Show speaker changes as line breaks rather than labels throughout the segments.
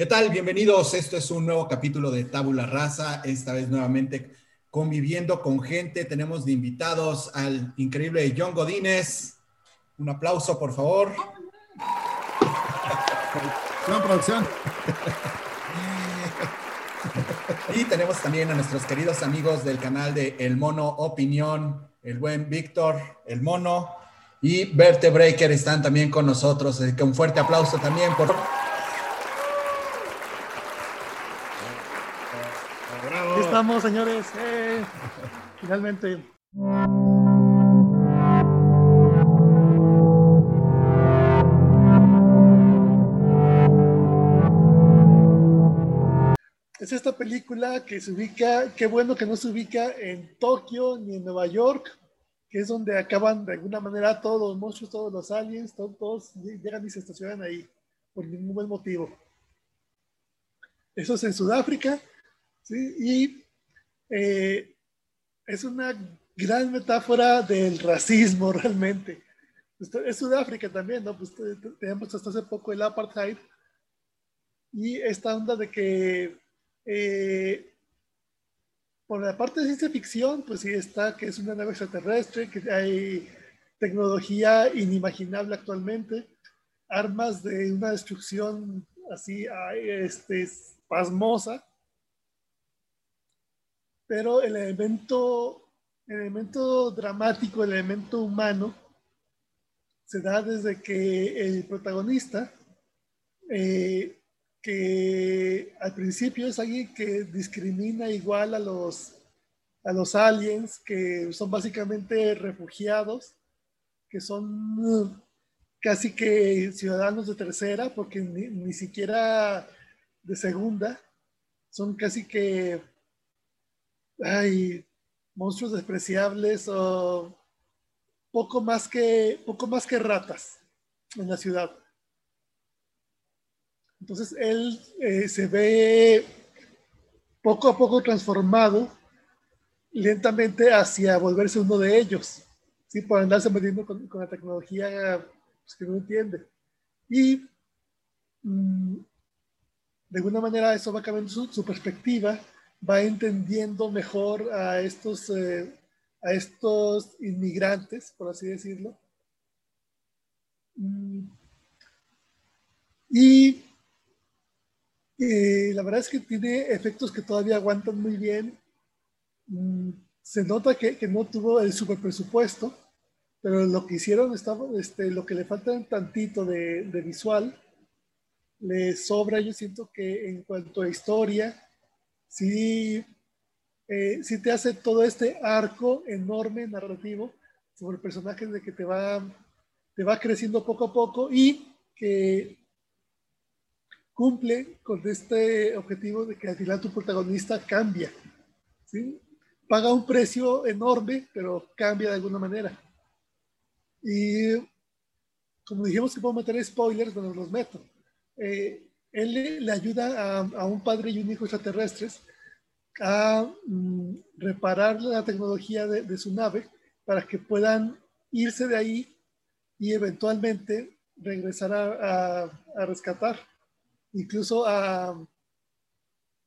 ¿Qué tal? Bienvenidos. Esto es un nuevo capítulo de Tabula Rasa. Esta vez nuevamente conviviendo con gente. Tenemos de invitados al increíble John Godínez. Un aplauso, por favor.
Buena producción.
Y tenemos también a nuestros queridos amigos del canal de El Mono Opinión, el buen Víctor, el Mono y Verte Breaker están también con nosotros. Así que un fuerte aplauso también por
señores. Eh, finalmente. Es esta película que se ubica, qué bueno que no se ubica en Tokio ni en Nueva York, que es donde acaban de alguna manera todos los monstruos, todos los aliens, todos, todos llegan y se estacionan ahí, por ningún buen motivo. Eso es en Sudáfrica, ¿sí? y eh, es una gran metáfora del racismo realmente. Es Sudáfrica también, ¿no? Pues tenemos hasta hace poco el apartheid y esta onda de que eh, por la parte de ciencia ficción, pues sí está que es una nave extraterrestre, que hay tecnología inimaginable actualmente, armas de una destrucción así este, pasmosa, pero el elemento, el elemento dramático, el elemento humano, se da desde que el protagonista eh, que al principio es alguien que discrimina igual a los, a los aliens, que son básicamente refugiados, que son uh, casi que ciudadanos de tercera, porque ni, siquiera de segunda, son casi que hay monstruos despreciables o poco más que poco más que ratas en la ciudad. Entonces él eh, se ve poco a poco transformado lentamente hacia volverse uno de ellos, ¿sí? por andarse metiendo con, la tecnología pues, que no entiende. Y mm, de alguna manera eso va cambiando su, perspectiva, va entendiendo mejor a estos, eh, a estos inmigrantes, por así decirlo. Mm, y la verdad es que tiene efectos que todavía aguantan muy bien. Mm, se nota que, no tuvo el super presupuesto, pero lo que hicieron, este, lo que le falta un tantito de, visual, le sobra. Yo siento que en cuanto a historia, sí, eh, te hace todo este arco enorme narrativo sobre el personaje de que te va, te va creciendo poco a poco y que cumple con este objetivo de que al final tu protagonista cambia. ¿sí? Paga un precio enorme, pero cambia de alguna manera. Y como dijimos que puedo meter spoilers, bueno, los meto. Eh, él le, ayuda a, un padre y un hijo extraterrestres a mm, reparar la tecnología de, su nave para que puedan irse de ahí y eventualmente regresar a rescatar incluso a,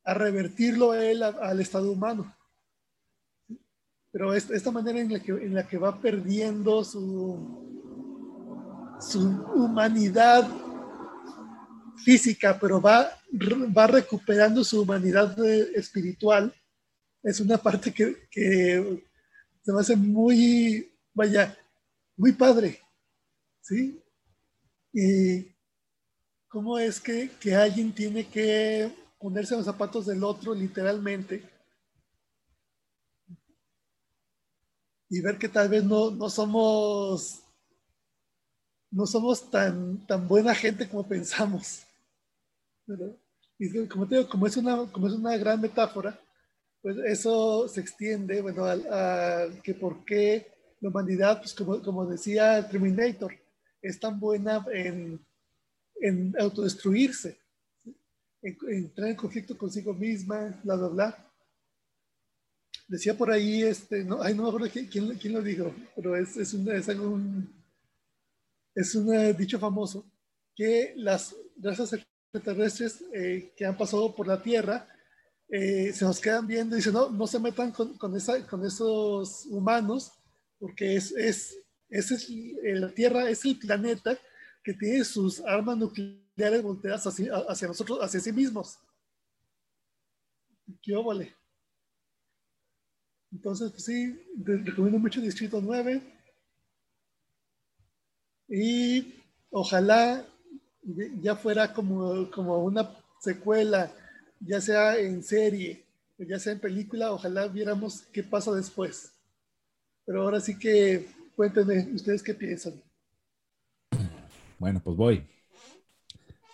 revertirlo él al estado humano. Pero esta manera en la que, va perdiendo su humanidad física, pero va, va recuperando su humanidad espiritual, es una parte que, que se me hace muy, vaya, muy padre, ¿sí? Y cómo es que, alguien tiene que ponerse los zapatos del otro literalmente y ver que tal vez no, no somos no somos tan, tan buena gente como pensamos. Y como te digo, como es, una, como es una gran metáfora, pues eso se extiende, bueno, a, que por qué la humanidad, pues como, como decía Terminator, es tan buena en en autodestruirse, en, entrar en conflicto consigo misma, bla, bla, bla. Decía por ahí, este, no, ay, no me acuerdo quién, quién, lo dijo, pero es, es, un, es, un, es un dicho famoso, que las razas extraterrestres eh, que han pasado por la Tierra eh, se nos quedan viendo y dicen, no, no se metan con, con, esa, con esos humanos, porque es, es, es, la Tierra es el planeta que tiene sus armas nucleares volteadas hacia, hacia nosotros, hacia sí mismos. ¿Qué óvole? Entonces, pues sí, recomiendo mucho Distrito 9. Y ojalá ya fuera como, como una secuela, ya sea en serie, ya sea en película, ojalá viéramos qué pasa después. Pero ahora sí que cuéntenme, ¿ustedes qué piensan?
Bueno, pues voy.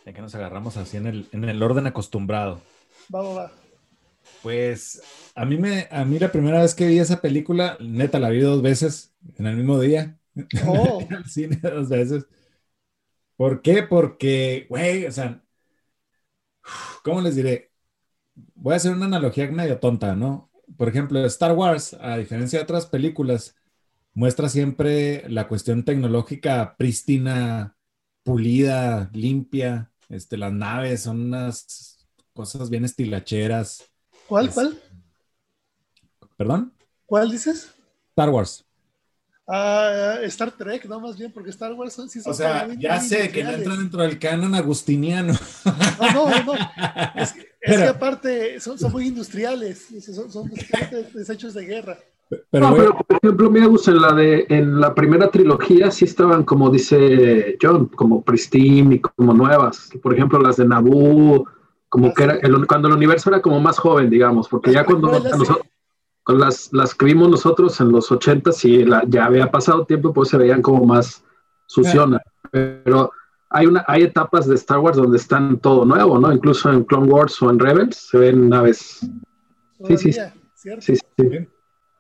Ya que nos agarramos así en el, en el orden acostumbrado.
Va, va, va.
Pues a mí, me, a mí la primera vez que vi esa película, neta, la vi dos veces en el mismo día. Oh. cine dos veces. ¿Por qué? Porque, güey, o sea, ¿cómo les diré? Voy a hacer una analogía medio tonta, ¿no? Por ejemplo, Star Wars, a diferencia de otras películas, muestra siempre la cuestión tecnológica prístina, pulida, limpia. Este, las naves son unas cosas bien estilacheras,
¿Cuál, cuál?
¿Perdón?
¿Cuál dices?
Star Wars.
Ah, Star Trek, no más bien, porque Star Wars
sí son O sea, ya sé que no entra dentro del canon agustiniano.
No, no, no. Es, que, aparte son, son, muy industriales, son, son desechos de guerra.
Pero, no, pero por ejemplo, me gusta en la de en la primera trilogía sí estaban como dice John, como pristine y como nuevas. Por ejemplo, las de Naboo, como que era cuando el universo era como más joven, digamos, porque ya cuando nosotros, con las, las que vimos nosotros en los 80, sí, ya había pasado tiempo, pues se veían como más sucionas. Pero hay, una, hay etapas de Star Wars donde están todo nuevo, ¿no? Incluso en Clone Wars o en Rebels se ven naves. Sí, sí, sí, sí.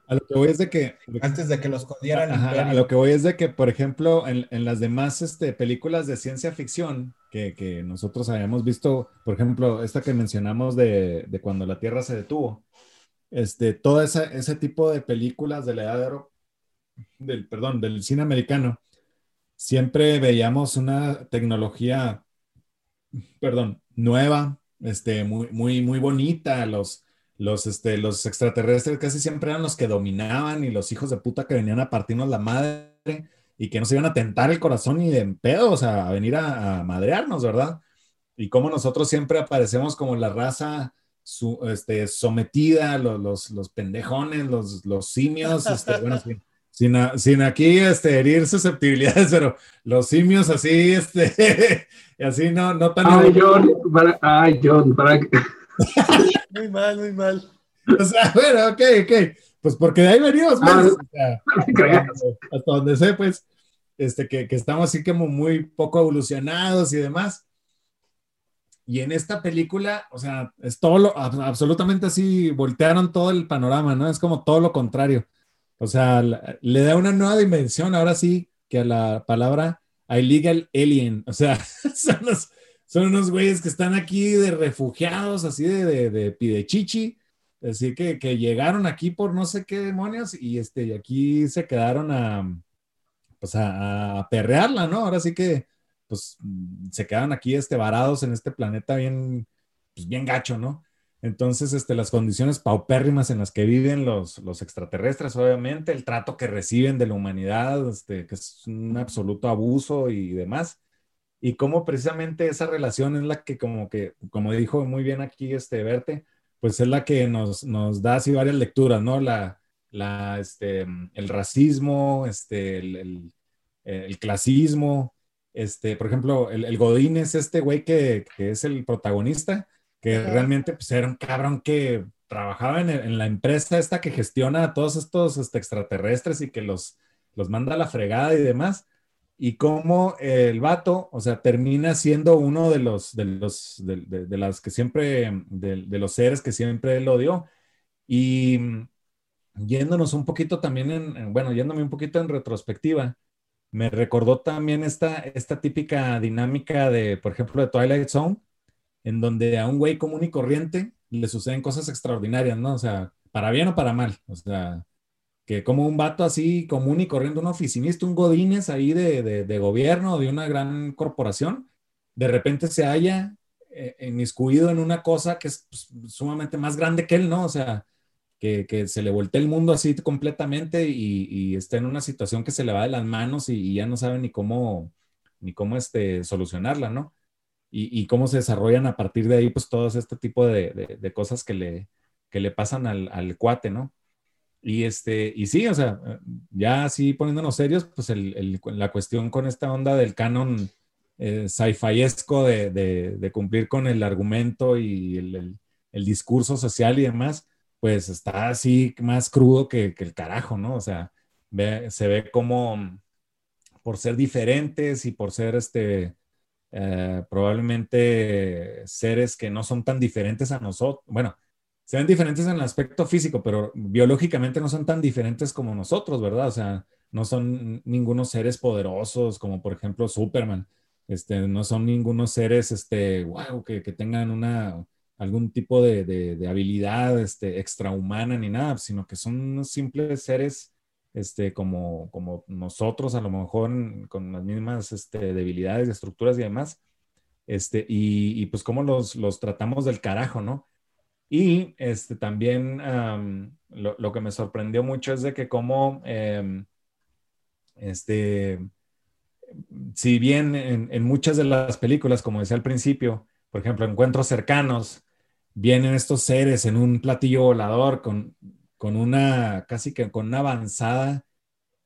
A lo que voy es de que...
Antes de que los escondieran.
a lo que voy es de que, por ejemplo, en, en las demás este, películas de ciencia ficción que, que, nosotros habíamos visto, por ejemplo, esta que mencionamos de, de cuando la Tierra se detuvo, este, todo esa, ese tipo de películas de la edad del, perdón, del cine americano, siempre veíamos una tecnología, perdón, nueva, este, muy, muy, muy bonita, los los, este, los extraterrestres casi siempre eran los que dominaban y los hijos de puta que venían a partirnos la madre y que nos iban a tentar el corazón y de pedo, o sea, a venir a, madrearnos, ¿verdad? Y como nosotros siempre aparecemos como la raza este, sometida, los, los, pendejones, los, los simios, este, bueno, sin, sin, aquí este, herir susceptibilidades, pero los simios así, este, así no, no tan...
Ay, John, para, ay, John, para...
muy mal, muy mal.
O sea, bueno, ok, ok. Pues porque de ahí venimos, pues, hasta donde sé, pues, este, que, que, estamos así como muy poco evolucionados y demás. Y en esta película, o sea, es todo lo, absolutamente así, voltearon todo el panorama, ¿no? Es como todo lo contrario. O sea, le da una nueva dimensión, ahora sí, que a la palabra illegal alien. O sea, son los, son unos güeyes que están aquí de refugiados, así de, de, de pidechichi, así que, que, llegaron aquí por no sé qué demonios y este, aquí se quedaron a, pues a, perrearla, ¿no? Ahora sí que, pues, se quedan aquí, este, varados en este planeta bien, pues, bien gacho, ¿no? Entonces, este, las condiciones paupérrimas en las que viven los, los extraterrestres, obviamente, el trato que reciben de la humanidad, este, que es un absoluto abuso y demás y cómo precisamente esa relación es la que como que, como dijo muy bien aquí este Verte, pues es la que nos, nos da así varias lecturas, ¿no? La, la, este, el racismo, este, el, el, clasismo, este, por ejemplo, el, el Godín es este güey que, que, es el protagonista, que realmente pues, era un cabrón que trabajaba en, en, la empresa esta que gestiona a todos estos este, extraterrestres y que los, los manda a la fregada y demás y cómo el vato, o sea, termina siendo uno de los, de los, de, las que siempre, de, los seres que siempre él odió. Y yéndonos un poquito también en, bueno, yéndome un poquito en retrospectiva, me recordó también esta, esta típica dinámica de, por ejemplo, de Twilight Zone, en donde a un güey común y corriente le suceden cosas extraordinarias, ¿no? O sea, para bien o para mal, o sea, que como un vato así común y corriendo, un oficinista, un godines ahí de, de, de, gobierno, de una gran corporación, de repente se halla eh, inmiscuido en una cosa que es pues, sumamente más grande que él, ¿no? O sea, que, que se le voltea el mundo así completamente y, y, está en una situación que se le va de las manos y, ya no sabe ni cómo, ni cómo este, solucionarla, ¿no? Y, y, cómo se desarrollan a partir de ahí, pues, todos este tipo de, de, de cosas que le, que le pasan al, al, cuate, ¿no? Y, este, y sí, o sea, ya así poniéndonos serios, pues el, el, la cuestión con esta onda del canon eh, sci-fiesco de, de, cumplir con el argumento y el, el, discurso social y demás, pues está así más crudo que, el carajo, ¿no? O sea, se ve como por ser diferentes y por ser este, eh, probablemente seres que no son tan diferentes a nosotros, bueno, se ven diferentes en el aspecto físico, pero biológicamente no son tan diferentes como nosotros, ¿verdad? O sea, no son ningunos seres poderosos como por ejemplo Superman. Este, no son ningunos seres, este, wow, que tengan una, algún tipo de, de, de, habilidad este, extrahumana ni nada, sino que son simples seres este, como, como nosotros, a lo mejor con las mismas este, debilidades, estructuras y demás. Este, y, pues cómo los, los, tratamos del carajo, ¿no? Y este, también lo, lo, que me sorprendió mucho es de que cómo eh, este, si bien en, en, muchas de las películas, como decía al principio, por ejemplo, encuentros cercanos, vienen estos seres en un platillo volador con, con una, casi que con una avanzada,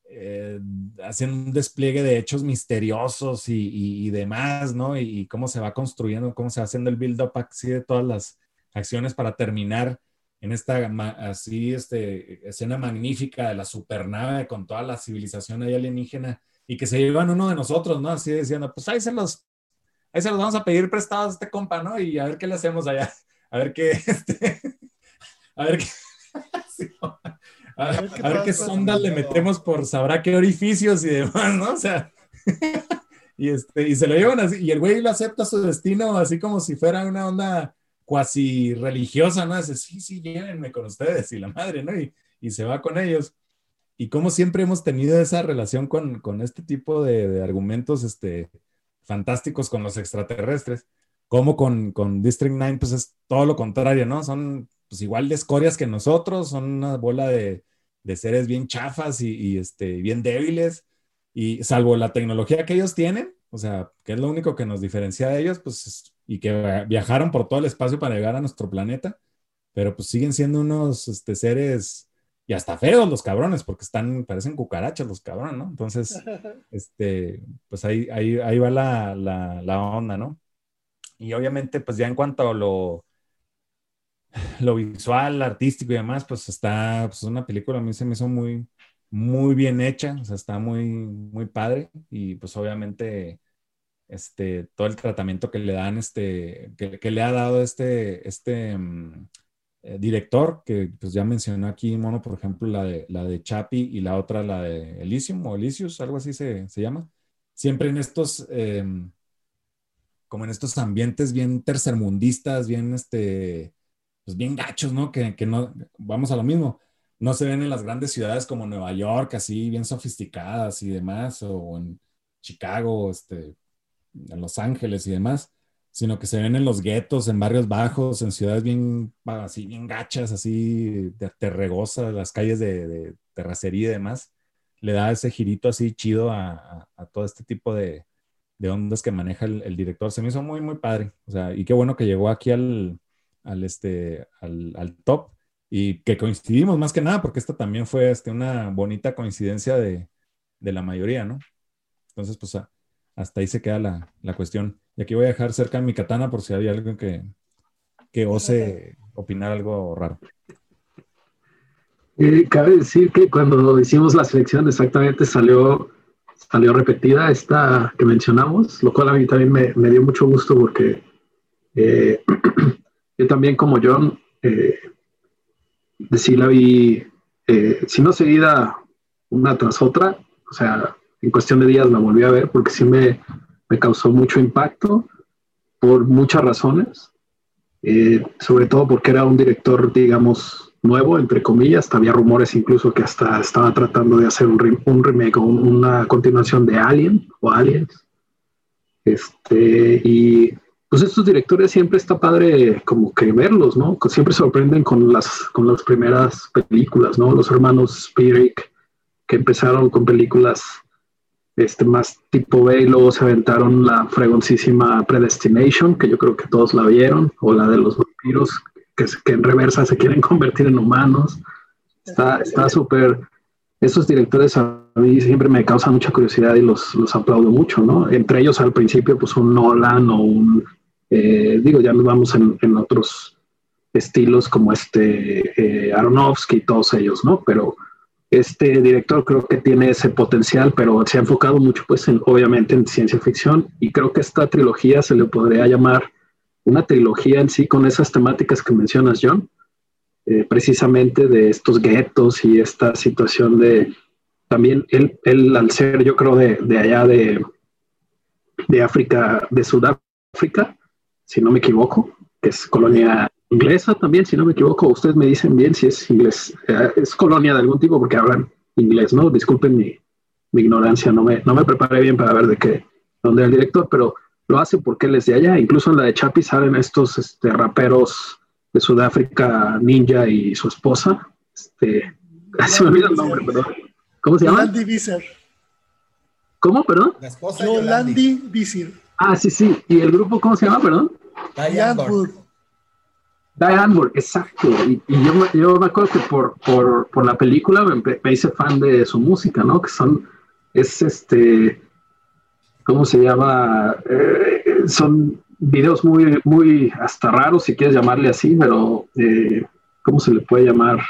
eh, hacen un despliegue de hechos misteriosos y, y, y demás, ¿no? Y, y, cómo se va construyendo, cómo se va haciendo el build-up así de todas las acciones para terminar en esta así, este, escena magnífica de la supernave con toda la civilización ahí alienígena y que se llevan uno de nosotros, ¿no? Así diciendo, pues ahí se los, ahí se los vamos a pedir prestados a este compa, ¿no? Y a ver qué le hacemos allá, a ver qué, este, a ver qué, a, ver qué, a ver qué sondas le metemos por sabrá qué orificios y demás, ¿no? O sea, y, este, y se lo llevan así, y el güey lo acepta su destino así como si fuera una onda cuasi religiosa, ¿no? Dice, sí, sí, llévenme con ustedes y la madre, ¿no? Y, y se va con ellos y como siempre hemos tenido esa relación con, con este tipo de, de, argumentos este, fantásticos con los extraterrestres, como con, con, District 9, pues es todo lo contrario, ¿no? Son pues igual de escorias que nosotros, son una bola de, de seres bien chafas y, y, este, bien débiles, y salvo la tecnología que ellos tienen, o sea, que es lo único que nos diferencia de ellos, pues, y que viajaron por todo el espacio para llegar a nuestro planeta, pero pues siguen siendo unos este, seres y hasta feos los cabrones, porque están, parecen cucarachas los cabrones, ¿no? Entonces, este, pues ahí, ahí, ahí va la, la, la, onda, ¿no? Y obviamente, pues ya en cuanto a lo, lo visual, artístico y demás, pues está, pues una película a mí se me hizo muy, muy bien hecha, o sea, está muy, muy padre y pues obviamente, este, todo el tratamiento que le dan, este, que, le ha dado este, este, um, eh, director, que pues ya mencionó aquí Mono, por ejemplo, la de, la de Chapi y la otra, la de Elysium o Elysius, algo así se, se llama. Siempre en estos, eh, como en estos ambientes bien tercermundistas, bien, este, pues bien gachos, ¿no? Que, que no, vamos a lo mismo, no se ven en las grandes ciudades como Nueva York, así bien sofisticadas y demás, o en Chicago, este, en Los Ángeles y demás sino que se ven en los guetos, en barrios bajos, en ciudades bien, así, bien gachas, así, terregosas, las calles de, terracería y demás, le da ese girito así chido a todo este tipo de, de, ondas que maneja el, el, director. Se me hizo muy, muy padre. O sea, y qué bueno que llegó aquí al, al, este, al, al top y que coincidimos más que nada, porque esta también fue este, una bonita coincidencia de, de la mayoría, ¿no? Entonces, pues hasta ahí se queda la, la cuestión. Y aquí voy a dejar cerca mi katana por si había alguien que, que ose opinar algo raro.
Eh, cabe decir que cuando hicimos la selección exactamente salió, salió repetida esta que mencionamos, lo cual a mí también me, dio mucho gusto porque eh, yo también como John, eh, la vi, eh, si no seguida una tras otra, o sea, en cuestión de días la volví a ver porque sí me, me causó mucho impacto por muchas razones, eh, sobre todo porque era un director, digamos, nuevo, entre comillas, había rumores incluso que hasta estaba tratando de hacer un, re un remake o una continuación de Alien o Aliens. Este, y pues estos directores siempre está padre como que verlos, ¿no? Siempre sorprenden con las, con las primeras películas, ¿no? Los hermanos Spirik, que empezaron con películas este, más tipo B y luego se aventaron la fregoncísima Predestination, que yo creo que todos la vieron, o la de los vampiros, que, que en reversa se quieren convertir en humanos. Está súper... Esos directores a mí siempre me causan mucha curiosidad y los, los aplaudo mucho, ¿no? Entre ellos al principio, pues un Nolan o un eh, digo, ya nos vamos en, otros estilos como este eh, Aronofsky y todos ellos, ¿no? Pero este director creo que tiene ese potencial, pero se ha enfocado mucho, pues, en, obviamente en ciencia ficción y creo que esta trilogía se le podría llamar una trilogía en sí con esas temáticas que mencionas, John, eh, precisamente de estos guetos y esta situación de también él, él al ser, yo creo, de, de allá de, de África, de Sudáfrica, si no me equivoco, que es colonia inglesa también, si no me equivoco. Ustedes me dicen bien si es inglés, eh, es colonia de algún tipo porque hablan inglés, ¿no? Disculpen mi, ignorancia, no me, no me preparé bien para ver de qué, dónde era el director, pero lo hace porque él es de allá. Incluso en la de Chapi salen estos este, raperos de Sudáfrica, Ninja y su esposa. Este, se me olvida el nombre, perdón. ¿Cómo se llama?
Landy Visser.
¿Cómo, perdón?
La esposa Landy Visser.
Ah, sí, sí. ¿Y el grupo cómo se llama, perdón?
Diane
Diane exacto. Y, yo, yo, me acuerdo que por, por, por la película me, hice fan de su música, ¿no? Que son, es este, ¿cómo se llama? Eh, son videos muy, muy hasta raros, si quieres llamarle así, pero eh, ¿cómo se le puede llamar?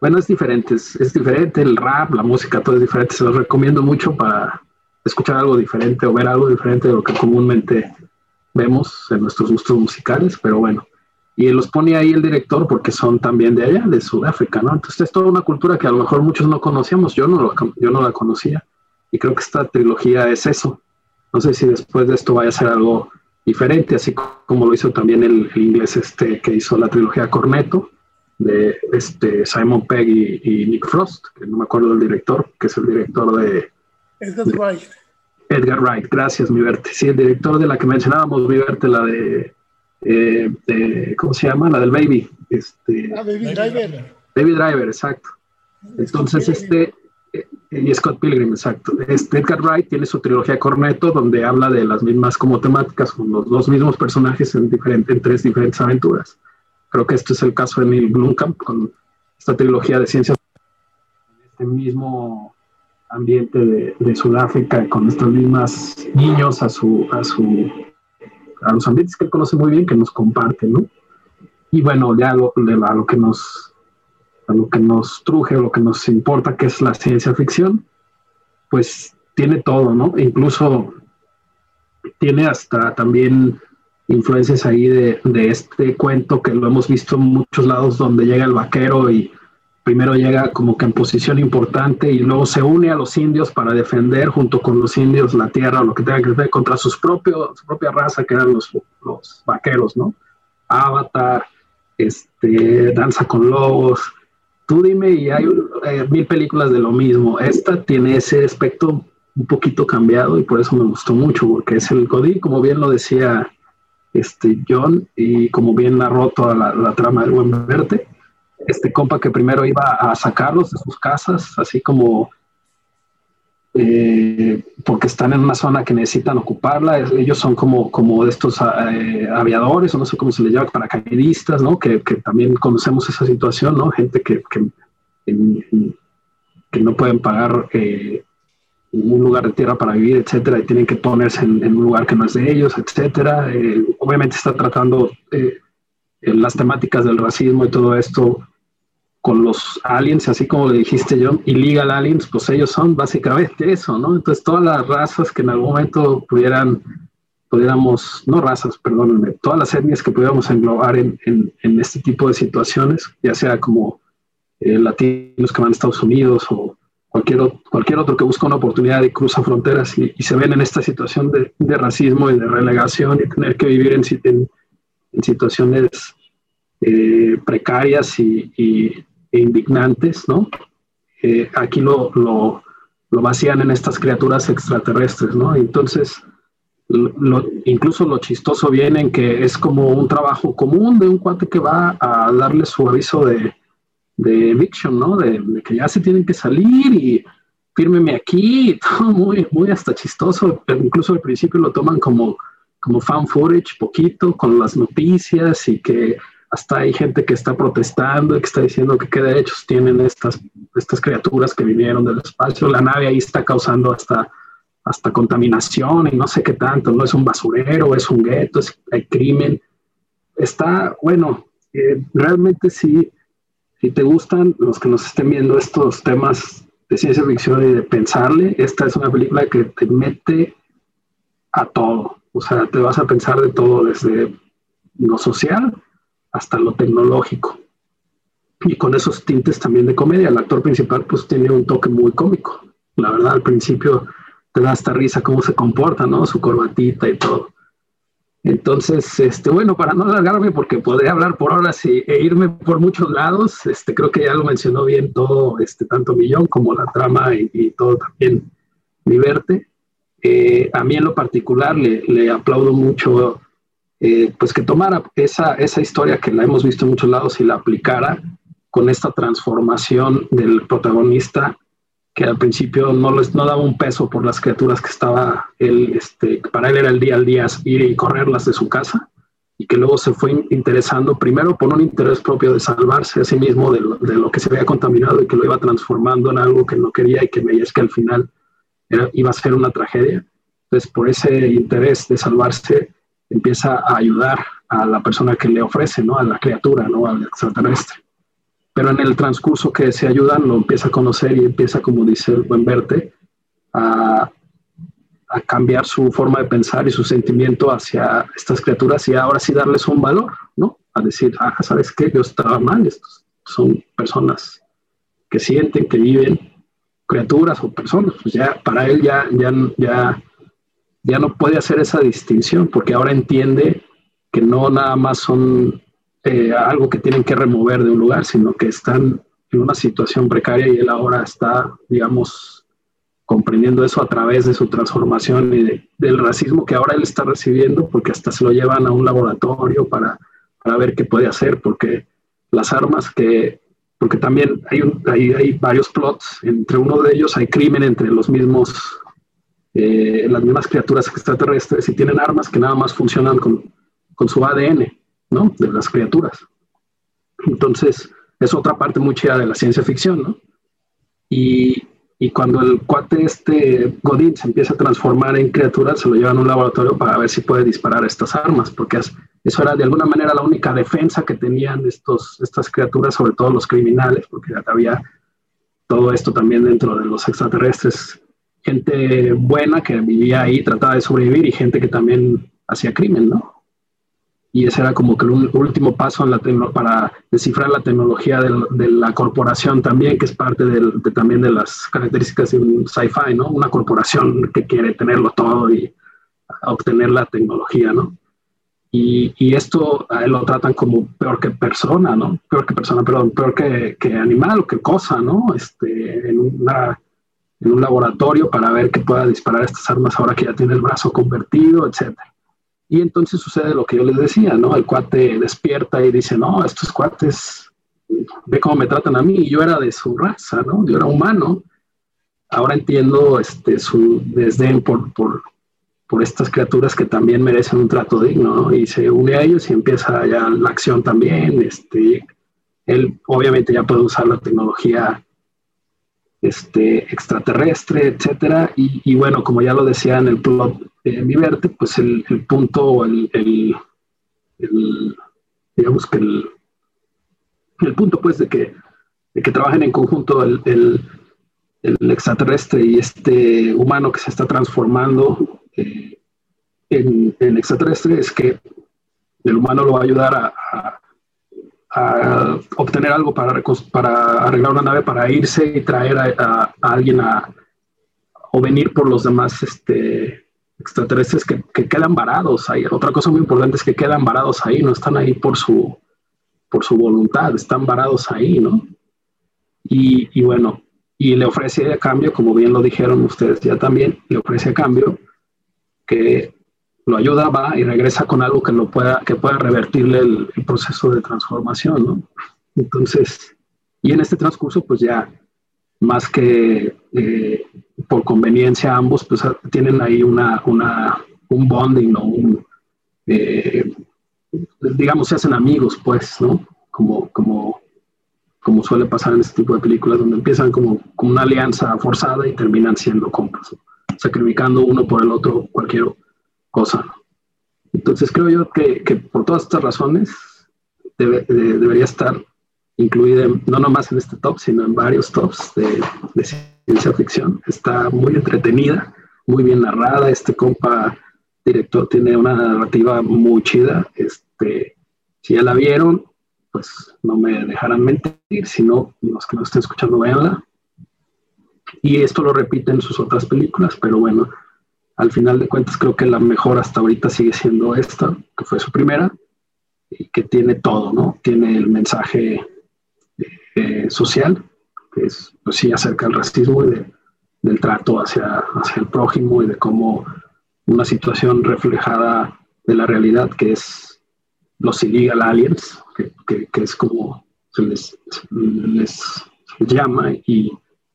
Bueno, es diferente, es, diferente el rap, la música, todo es diferente. Se los recomiendo mucho para, escuchar algo diferente o ver algo diferente de lo que comúnmente vemos en nuestros gustos musicales, pero bueno. Y los pone ahí el director porque son también de allá, de Sudáfrica, ¿no? Entonces es toda una cultura que a lo mejor muchos no conocíamos, yo no, lo, yo no la conocía. Y creo que esta trilogía es eso. No sé si después de esto vaya a ser algo diferente, así como lo hizo también el, inglés este que hizo la trilogía Corneto, de este Simon Pegg y Nick Frost, que no me acuerdo del director, que es el director de
Edgar Wright.
Edgar Wright, gracias, mi verte. Sí, el director de la que mencionábamos, mi verte, la de, eh, ¿cómo se llama? La del Baby. Este,
ah, Baby Driver.
Baby Driver, exacto. Entonces, este, y Scott Pilgrim, exacto. Este Edgar Wright tiene su trilogía Corneto, donde habla de las mismas como temáticas, con los dos mismos personajes en, diferente, en tres diferentes aventuras. Creo que este es el caso de Neil Blomkamp con esta trilogía de ciencia. Este mismo ambiente de, Sudáfrica con estos mismos niños a su, a su a los ambientes que él conoce muy bien que nos comparte, ¿no? Y bueno, ya lo, a lo que nos a lo que nos truje, lo que nos importa, que es la ciencia ficción, pues tiene todo, ¿no? incluso tiene hasta también influencias ahí de, de, este cuento que lo hemos visto en muchos lados donde llega el vaquero y primero llega como que en posición importante y luego se une a los indios para defender junto con los indios la tierra o lo que tenga que ver contra sus propios, su propia raza que eran los, los vaqueros, ¿no? Avatar, este, Danza con Lobos, tú dime y hay eh, mil películas de lo mismo. Esta tiene ese aspecto un poquito cambiado y por eso me gustó mucho porque es el Godín, como bien lo decía este John y como bien narró toda la, la trama del Buen Verte este compa que primero iba a sacarlos de sus casas, así como eh, porque están en una zona que necesitan ocuparla. Ellos son como, como estos eh, aviadores, o no sé cómo se les llama, paracaidistas, ¿no? Que, que también conocemos esa situación, ¿no? Gente que, que, que no pueden pagar eh, un lugar de tierra para vivir, etcétera, y tienen que ponerse en, en un lugar que no es de ellos, etcétera. obviamente está tratando las temáticas del racismo y todo esto con los aliens, así como le dijiste John, illegal aliens, pues ellos son básicamente eso, ¿no? Entonces todas las razas que en algún momento pudieran, pudiéramos, no razas, perdónenme, todas las etnias que pudiéramos englobar en, en, este tipo de situaciones, ya sea como eh, latinos que van a Estados Unidos o cualquier, cualquier otro que busca una oportunidad de cruzar fronteras y, se ven en esta situación de, racismo y de relegación y tener que vivir en, en, en situaciones eh, precarias y, y indignantes, ¿no? Eh, aquí lo, lo, lo, vacían en estas criaturas extraterrestres, ¿no? Entonces, incluso lo chistoso viene en que es como un trabajo común de un cuate que va a darle su aviso de, de eviction, ¿no? De, que ya se tienen que salir y fírmeme aquí todo muy, muy hasta chistoso. Incluso al principio lo toman como, como fan footage, poquito, con las noticias y que hasta hay gente que está protestando y que está diciendo que qué derechos tienen estas, estas criaturas que vinieron del espacio. La nave ahí está causando hasta, hasta contaminación y no sé qué tanto. No es un basurero, es un gueto, es, crimen. Está, bueno, eh, realmente sí, si te gustan los que nos estén viendo estos temas de ciencia ficción y de pensarle, esta es una película que te mete a todo. O sea, te vas a pensar de todo, desde lo social hasta lo tecnológico. Y con esos tintes también de comedia. El actor principal pues tiene un toque muy cómico. La verdad, al principio te da hasta risa cómo se comporta, ¿no? Su corbatita y todo. Entonces, este, bueno, para no alargarme, porque podría hablar por horas e irme por muchos lados, este, creo que ya lo mencionó bien todo, este, tanto Millón como la trama y, todo también Liberte. Eh, a mí en lo particular le, le aplaudo mucho eh, pues que tomara esa, esa historia que la hemos visto en muchos lados y la aplicara con esta transformación del protagonista que al principio no, les, no daba un peso por las criaturas que estaba él, este, para él era el día al día ir y correrlas de su casa y que luego se fue interesando primero por un interés propio de salvarse a sí mismo de lo, de lo que se había contaminado y que lo iba transformando en algo que no quería y que veía es que al final iba a ser una tragedia. Entonces, por ese interés de salvarse, empieza a ayudar a la persona que le ofrece, ¿no? A la criatura, ¿no? Al extraterrestre. Pero en el transcurso que se ayudan, lo empieza a conocer y empieza, como dice el buen verte, a, cambiar su forma de pensar y su sentimiento hacia estas criaturas y ahora sí darles un valor, ¿no? A decir, ah, ¿sabes qué? Yo estaba mal, estos son personas que sienten, que viven, criaturas o personas, pues ya para él ya, ya, ya ya no puede hacer esa distinción porque ahora entiende que no nada más son eh, algo que tienen que remover de un lugar, sino que están en una situación precaria y él ahora está, digamos, comprendiendo eso a través de su transformación y del racismo que ahora él está recibiendo, porque hasta se lo llevan a un laboratorio para, para ver qué puede hacer, porque las armas que, porque también hay, un, hay, hay varios plots, entre uno de ellos hay crimen entre los mismos eh, las mismas criaturas extraterrestres y tienen armas que nada más funcionan con, con su ADN, ¿no? De las criaturas. Entonces, es otra parte muy chida de la ciencia ficción, ¿no? Y, y cuando el cuate este Godin se empieza a transformar en criatura, se lo llevan a un laboratorio para ver si puede disparar estas armas, porque eso era de alguna manera la única defensa que tenían estos, estas criaturas, sobre todo los criminales, porque había todo esto también dentro de los extraterrestres gente buena que vivía ahí, trataba de sobrevivir y gente que también hacía crimen, ¿no? Y ese era como que el último paso en la para descifrar la tecnología de, la corporación también, que es parte de, también de las características de un sci-fi, ¿no? Una corporación que quiere tenerlo todo y obtener la tecnología, ¿no? Y, y, esto a él lo tratan como peor que persona, ¿no? Peor que persona, perdón, peor que, que animal o que cosa, ¿no? Este, en una en un laboratorio para ver que pueda disparar estas armas ahora que ya tiene el brazo convertido, etc. Y entonces sucede lo que yo les decía, ¿no? El cuate despierta y dice, no, estos cuates, ve cómo me tratan a mí, yo era de su raza, ¿no? Yo era humano. Ahora entiendo este, su desdén por, por, por estas criaturas que también merecen un trato digno, ¿no? Y se une a ellos y empieza ya la acción también. Este, él obviamente ya puede usar la tecnología este, extraterrestre, etcétera. Y, bueno, como ya lo decía en el plot de Mi Verte, pues el, punto, el, el, digamos que el, punto pues de que, de que trabajen en conjunto el, extraterrestre y este humano que se está transformando eh, en, en, extraterrestre es que el humano lo va a ayudar a obtener algo para, para arreglar una nave, para irse y traer a, alguien a, o venir por los demás este, extraterrestres que, quedan varados ahí. Otra cosa muy importante es que quedan varados ahí, no están ahí por su, por su voluntad, están varados ahí, ¿no? Y, y bueno, y le ofrece a cambio, como bien lo dijeron ustedes ya también, le ofrece a cambio que lo ayuda, va y regresa con algo que lo pueda, que pueda revertirle el, proceso de transformación, ¿no? Entonces, y en este transcurso, pues ya más que eh, por conveniencia ambos, pues tienen ahí una, una un bonding, ¿no? Un, eh, digamos, se hacen amigos, pues, ¿no? Como, como, como suele pasar en este tipo de películas, donde empiezan como, como una alianza forzada y terminan siendo compas, sacrificando uno por el otro cualquier cosa. Entonces creo yo que, que por todas estas razones debería estar incluida no nomás en este top, sino en varios tops de, ciencia ficción. Está muy entretenida, muy bien narrada. Este compa director tiene una narrativa muy chida. Este, si ya la vieron, pues no me dejarán mentir, sino los que no estén escuchando, véanla. Y esto lo repite en sus otras películas, pero bueno, al final de cuentas creo que la mejor hasta ahorita sigue siendo esta, que fue su primera, y que tiene todo, ¿no? Tiene el mensaje eh, social, que es, pues sí, acerca del racismo y del trato hacia, hacia el prójimo y de cómo una situación reflejada de la realidad que es los illegal aliens, que, que, es como se les, llama, y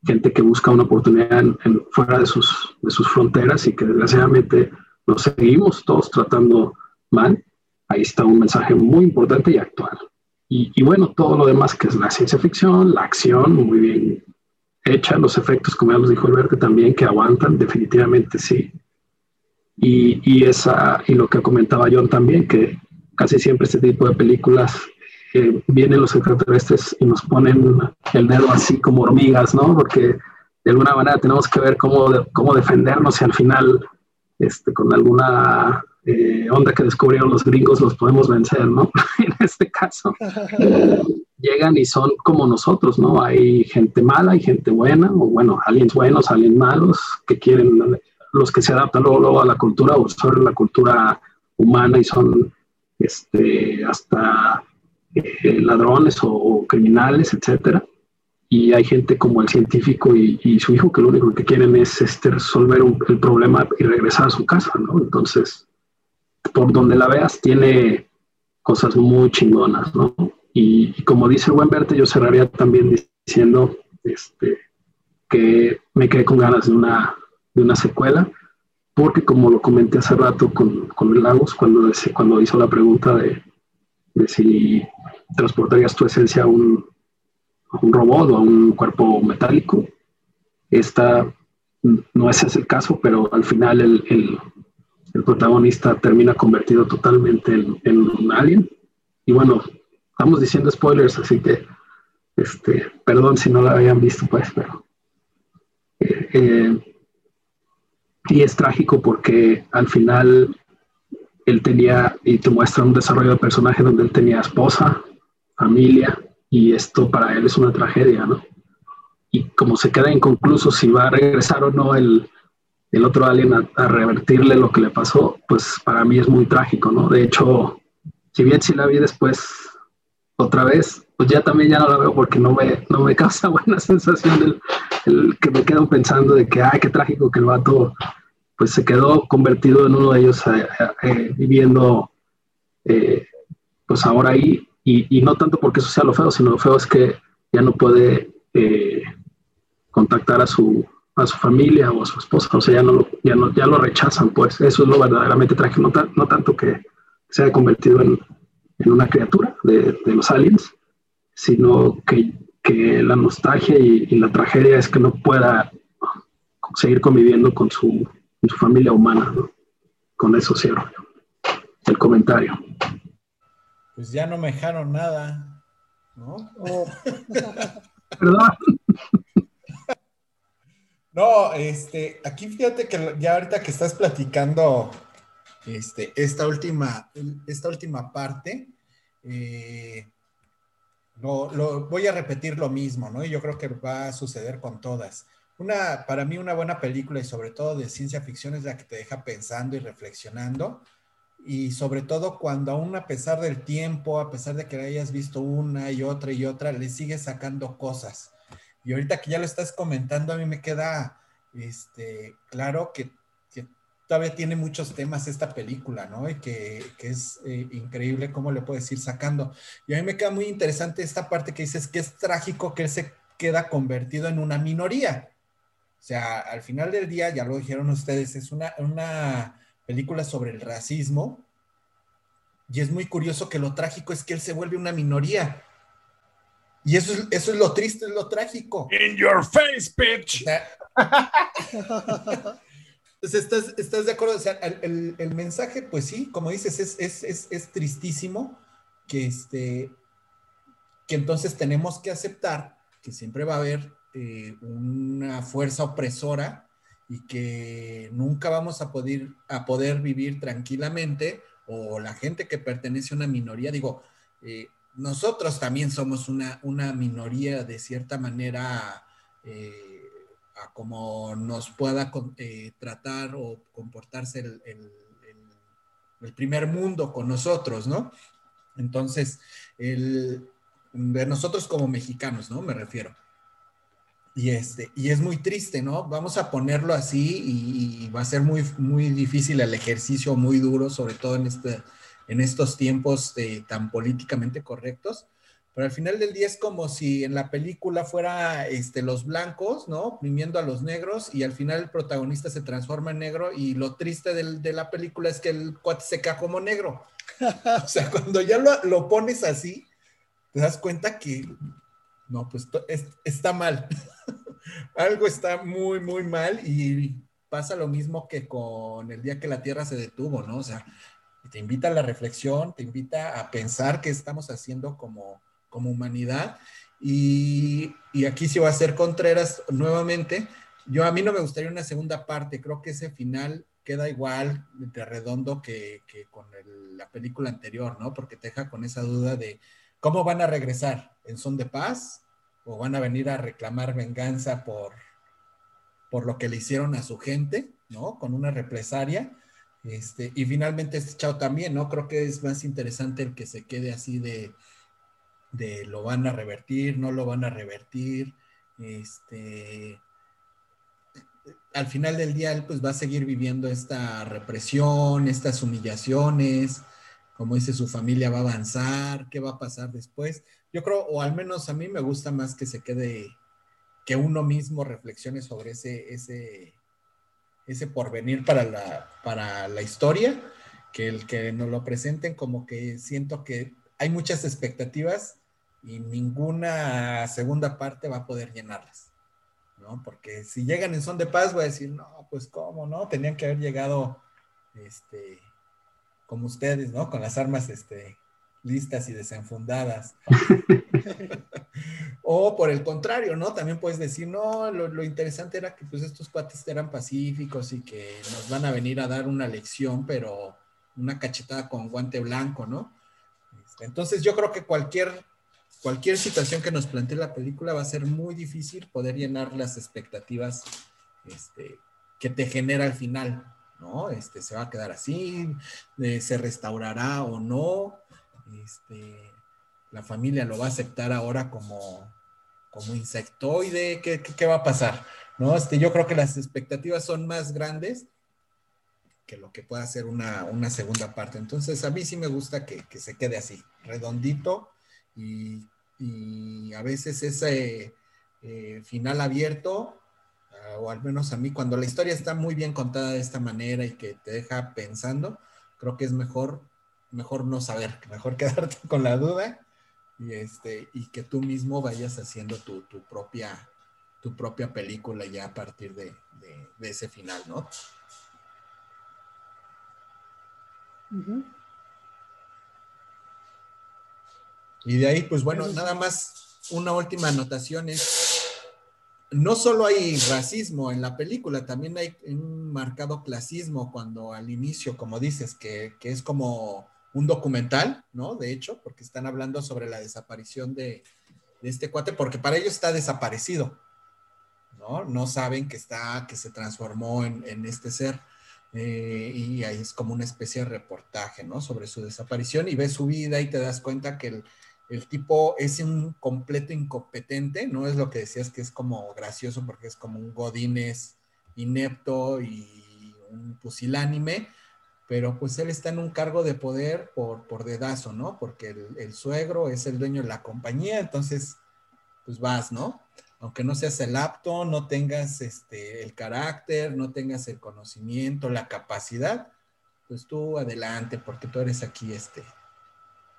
gente que busca una oportunidad en, fuera de sus, de sus fronteras y que desgraciadamente nos seguimos todos tratando mal. Ahí está un mensaje muy importante y actual. Y, y, bueno, todo lo demás que es la ciencia ficción, la acción, muy bien hecha, los efectos, como ya nos dijo Alberto, también que aguantan, definitivamente sí. Y, y, esa, y lo que comentaba John también, que casi siempre este tipo de películas eh, vienen los extraterrestres y nos ponen el dedo así como hormigas, ¿no? Porque de alguna manera tenemos que ver cómo, cómo defendernos y al final, este, con alguna eh, onda que descubrieron los gringos, los podemos vencer, ¿no? en este caso, llegan y son como nosotros, ¿no? Hay gente mala, hay gente buena, o bueno, aliens buenos, aliens malos, que quieren los que se adaptan luego, a la cultura o sobre la cultura humana y son este, hasta eh, ladrones o, criminales, etcétera. Y hay gente como el científico y, su hijo que lo único que quieren es este, resolver el problema y regresar a su casa, ¿no? Entonces, por donde la veas, tiene cosas muy chingonas, ¿no? Y, como dice buen verte, yo cerraría también diciendo este, que me quedé con ganas de una de una secuela, porque como lo comenté hace rato con, con Lagos, cuando, cuando hizo la pregunta de, de si transportarías tu esencia a un, un, robot o a un cuerpo metálico, esta no es ese el caso, pero al final el, el, el protagonista termina convertido totalmente en, en, un alien. Y bueno, estamos diciendo spoilers, así que este, perdón si no lo habían visto, pues, pero eh, eh, y es trágico porque al final él tenía, y te muestra un desarrollo de personaje donde él tenía esposa, familia, y esto para él es una tragedia, ¿no? Y como se queda inconcluso si va a regresar o no el, el otro alien a, revertirle lo que le pasó, pues para mí es muy trágico, ¿no? De hecho, si bien sí la vi después otra vez, pues ya también ya no la veo porque no me, no me causa buena sensación del el, que me quedo pensando de que, ay, qué trágico que el vato pues se quedó convertido en uno de ellos eh, eh, eh, viviendo pues ahora ahí. Y, no tanto porque eso sea lo feo, sino lo feo es que ya no puede contactar a su, a su familia o a su esposa, o sea, ya no lo, ya no, ya lo rechazan, pues. Eso es lo verdaderamente trágico, no, tanto que se haya convertido en, en una criatura de, de, los aliens, sino que, que la nostalgia y, y, la tragedia es que no pueda seguir conviviendo con su, en su familia humana. Con eso cierro el comentario.
Pues ya no me dejaron nada, ¿no? Oh.
Perdón.
No, este, aquí fíjate que ya ahorita que estás platicando este, esta, última, esta última parte, eh, lo, voy a repetir lo mismo, ¿no? Y yo creo que va a suceder con todas una, para mí una buena película y sobre todo de ciencia ficción es la que te deja pensando y reflexionando. Y sobre todo cuando aún a pesar del tiempo, a pesar de que hayas visto una y otra y otra, le sigues sacando cosas. Y ahorita que ya lo estás comentando, a mí me queda este, claro que, todavía tiene muchos temas esta película, ¿no? Y que, es eh, increíble cómo le puedes ir sacando. Y a mí me queda muy interesante esta parte que dices que es trágico que él se queda convertido en una minoría. O sea, al final del día, ya lo dijeron ustedes, es una, una película sobre el racismo. Y es muy curioso que lo trágico es que él se vuelve una minoría. Y eso es, eso es lo triste, es lo trágico.
In your face, bitch.
¿estás, ¿estás, de acuerdo? O sea, el, el, mensaje, pues sí, como dices, es, es, es, es, tristísimo que, este, que entonces tenemos que aceptar que siempre va a haber eh, una fuerza opresora y que nunca vamos a poder, a poder vivir tranquilamente o la gente que pertenece a una minoría, digo, eh, nosotros también somos una, una minoría de cierta manera. Eh, como nos pueda tratar o comportarse el, el, primer mundo con nosotros, ¿no? Entonces, el, de nosotros como mexicanos, ¿no? Me refiero. Y, este, y es muy triste, ¿no? Vamos a ponerlo así y, va a ser muy, muy difícil el ejercicio, muy duro, sobre todo en, este, en estos tiempos eh, tan políticamente correctos pero al final del día es como si en la película fuera este, los blancos, ¿no? Oprimiendo a los negros y al final el protagonista se transforma en negro y lo triste de la película es que el cuate se cae como negro. o sea, cuando ya lo, pones así, te das cuenta que, no, pues está mal. Algo está muy, muy mal y pasa lo mismo que con el día que la Tierra se detuvo, ¿no? O sea, te invita a la reflexión, te invita a pensar qué estamos haciendo como como humanidad. Y, aquí sí va a ser Contreras nuevamente. Yo a mí no me gustaría una segunda parte, creo que ese final queda igual de redondo que, con la película anterior, ¿no? Porque te deja con esa duda de cómo van a regresar, en son de paz o van a venir a reclamar venganza por, por lo que le hicieron a su gente, ¿no? Con una represaria. Este, y finalmente este chao también, ¿no? Creo que es más interesante el que se quede así de, de lo van a revertir, no lo van a revertir, este, al final del día él pues va a seguir viviendo esta represión, estas humillaciones, como dice su familia va a avanzar, qué va a pasar después. Yo creo, o al menos a mí me gusta más que se quede, que uno mismo reflexione sobre ese, ese, ese porvenir para la, para la historia, que el que nos lo presenten como que siento que hay muchas expectativas y ninguna segunda parte va a poder llenarlas, ¿no? Porque si llegan en son de paz, voy a decir, no, pues cómo, ¿no? Tenían que haber llegado, este, como ustedes, ¿no? Con las armas, este, listas y desenfundadas. o por el contrario, ¿no? También puedes decir, no, lo, lo, interesante era que pues estos cuates eran pacíficos y que nos van a venir a dar una lección, pero una cachetada con guante blanco, ¿no? Este, entonces yo creo que cualquier cualquier situación que nos plantee la película va a ser muy difícil poder llenar las expectativas este, que te genera al final, ¿no? Este, se va a quedar así, eh, se restaurará o no, este, la familia lo va a aceptar ahora como, como insectoide, ¿Qué, va a pasar? ¿No? Este, yo creo que las expectativas son más grandes que lo que pueda ser una, segunda parte. Entonces, a mí sí me gusta que, que se quede así, redondito, y, a veces ese eh, final abierto, o al menos a mí, cuando la historia está muy bien contada de esta manera y que te deja pensando, creo que es mejor, mejor no saber, mejor quedarte con la duda y, este, y que tú mismo vayas haciendo tu, propia, tu propia película ya a partir de, ese final, ¿no? Y de ahí, pues bueno, nada más una última anotación es, no solo hay racismo en la película, también hay un marcado clasismo cuando al inicio, como dices, que, es como un documental, ¿no? De hecho, porque están hablando sobre la desaparición de, este cuate, porque para ellos está desaparecido, ¿no? No saben que está, que se transformó en, este ser. Eh, y ahí es como una especie de reportaje, ¿no? Sobre su desaparición y ves su vida y te das cuenta que el, el tipo es un completo incompetente, no es lo que decías que es como gracioso porque es como un godines inepto y un pusilánime, pero pues él está en un cargo de poder por, por dedazo, ¿no? Porque el, suegro es el dueño de la compañía, entonces, pues vas, ¿no? Aunque no seas el apto, no tengas este, el carácter, no tengas el conocimiento, la capacidad, pues tú adelante, porque tú eres aquí este,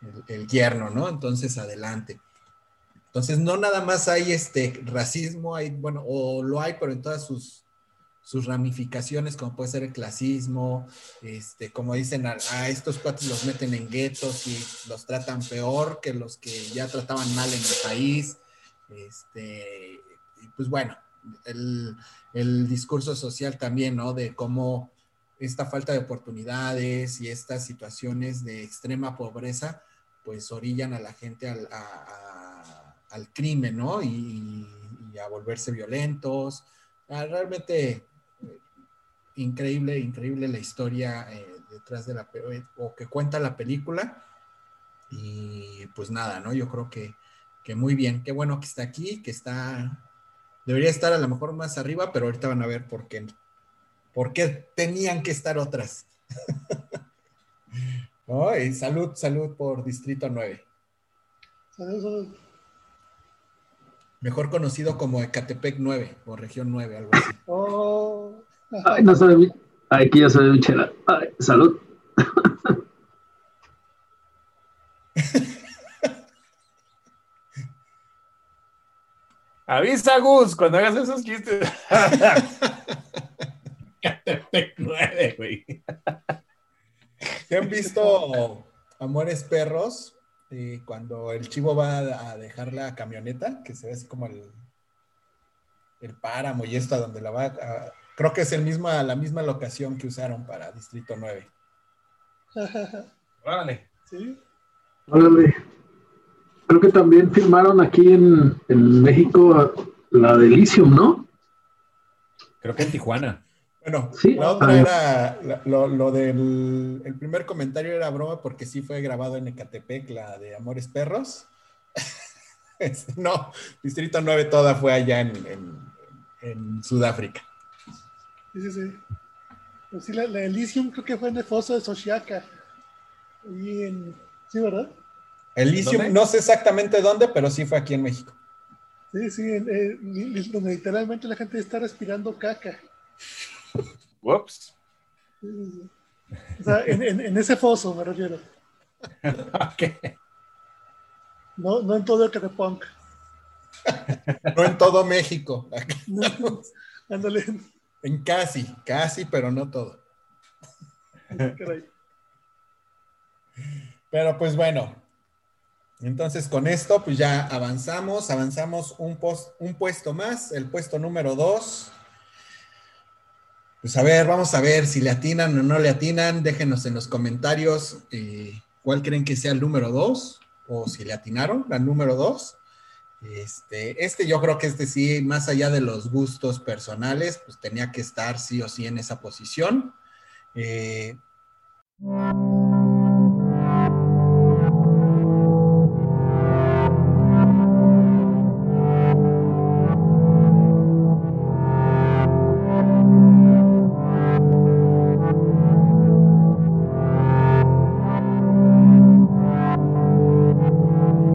el, el yerno, ¿no? Entonces, adelante. Entonces, no nada más hay este racismo, hay, bueno, o lo hay, pero en todas sus, sus ramificaciones, como puede ser el clasismo, este, como dicen, a, estos cuates los meten en guetos y los tratan peor que los que ya trataban mal en el país. Este, pues bueno, el, el discurso social también, ¿no? De cómo esta falta de oportunidades y estas situaciones de extrema pobreza, pues orillan a la gente al, al crimen, ¿no? Y, a volverse violentos. Ah, realmente increíble, increíble la historia eh, detrás de la, o que cuenta la película. Y pues nada, ¿no? Yo creo que, que muy bien, qué bueno que está aquí, que está, debería estar a lo mejor más arriba, pero ahorita van a ver por qué, por qué tenían que estar otras. salud, salud por Distrito 9. Salud, salud. Mejor conocido como Ecatepec 9 o Región 9, algo así.
Oh. Ay, no sabe. Aquí ya sabe Michela. Ay, salud.
Avisa, Gus, cuando hagas esos chistes. Ecatepec 9, güey.
¿Te han visto Amores Perros? Y cuando el chivo va a dejar la camioneta, que se ve así como el, el páramo y esto, donde la va a, Creo que es el misma, la misma locación que usaron para Distrito 9.
Órale.
Sí.
Órale. Creo que también filmaron aquí en, en México la de Elysium, ¿no?
Creo que en Tijuana.
Bueno, la otra era, lo, lo, del el primer comentario era broma porque sí fue grabado en Ecatepec, la de Amores Perros. no, Distrito 9 toda fue allá en, en, Sudáfrica.
Sí, sí, sí. Pues sí, la, la, Elysium creo que fue en el foso de Sochiaca. Y en, sí, ¿verdad?
Elysium, no sé exactamente dónde, pero sí fue aquí en México.
Sí, sí, eh, donde literalmente la gente está respirando caca.
Whoops.
O sea, en, ese foso me refiero. No, no en todo el Catepunk.
no en todo México.
ándale.
En casi, casi, pero no todo. Pero pues bueno, entonces con esto pues ya avanzamos, avanzamos un, post, un puesto más, el puesto número dos pues a ver, vamos a ver si le atinan o no le atinan. Déjenos en los comentarios eh, cuál creen que sea el número dos o si le atinaron al número dos. Este, este yo creo que este sí, más allá de los gustos personales, pues tenía que estar sí o sí en esa posición. Eh,